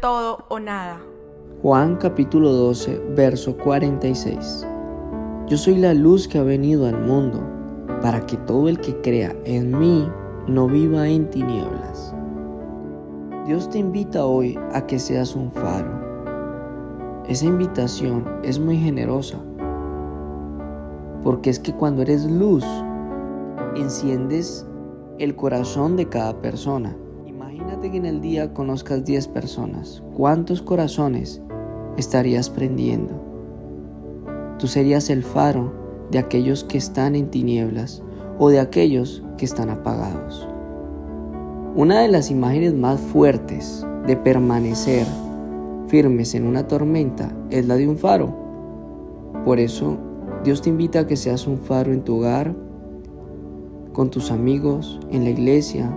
todo o nada. Juan capítulo 12, verso 46. Yo soy la luz que ha venido al mundo, para que todo el que crea en mí no viva en tinieblas. Dios te invita hoy a que seas un faro. Esa invitación es muy generosa, porque es que cuando eres luz, enciendes el corazón de cada persona. Imagínate que en el día conozcas 10 personas. ¿Cuántos corazones estarías prendiendo? Tú serías el faro de aquellos que están en tinieblas o de aquellos que están apagados. Una de las imágenes más fuertes de permanecer firmes en una tormenta es la de un faro. Por eso Dios te invita a que seas un faro en tu hogar, con tus amigos, en la iglesia,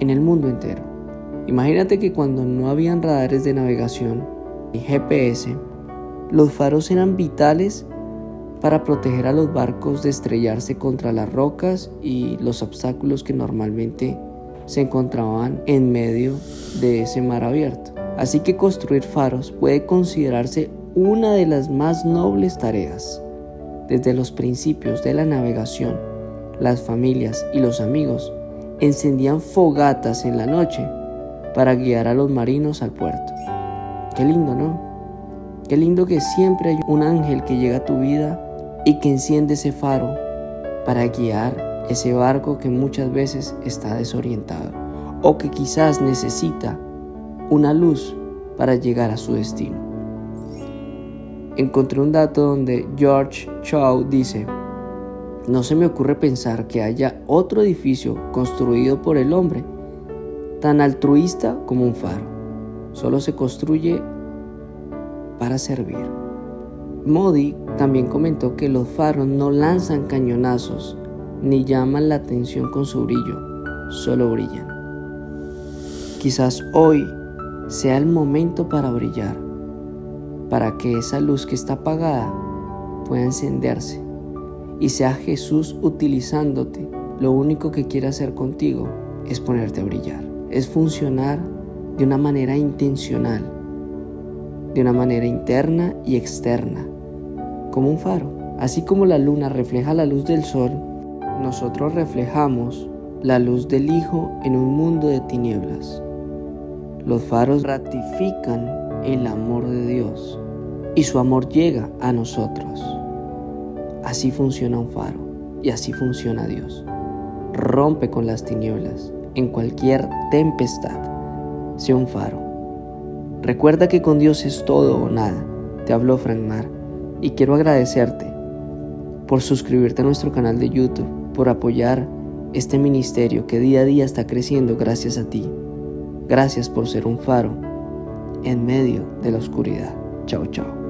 en el mundo entero. Imagínate que cuando no habían radares de navegación ni GPS, los faros eran vitales para proteger a los barcos de estrellarse contra las rocas y los obstáculos que normalmente se encontraban en medio de ese mar abierto. Así que construir faros puede considerarse una de las más nobles tareas. Desde los principios de la navegación, las familias y los amigos encendían fogatas en la noche para guiar a los marinos al puerto. Qué lindo, ¿no? Qué lindo que siempre hay un ángel que llega a tu vida y que enciende ese faro para guiar ese barco que muchas veces está desorientado o que quizás necesita una luz para llegar a su destino. Encontré un dato donde George Shaw dice, no se me ocurre pensar que haya otro edificio construido por el hombre tan altruista como un faro. Solo se construye para servir. Modi también comentó que los faros no lanzan cañonazos ni llaman la atención con su brillo, solo brillan. Quizás hoy sea el momento para brillar, para que esa luz que está apagada pueda encenderse y sea Jesús utilizándote. Lo único que quiere hacer contigo es ponerte a brillar, es funcionar de una manera intencional, de una manera interna y externa, como un faro. Así como la luna refleja la luz del sol, nosotros reflejamos la luz del Hijo en un mundo de tinieblas. Los faros ratifican el amor de Dios y su amor llega a nosotros. Así funciona un faro y así funciona Dios. Rompe con las tinieblas en cualquier tempestad. Sea un faro. Recuerda que con Dios es todo o nada. Te habló Frank Mar y quiero agradecerte por suscribirte a nuestro canal de YouTube, por apoyar este ministerio que día a día está creciendo gracias a ti. Gracias por ser un faro en medio de la oscuridad. Chao, chao.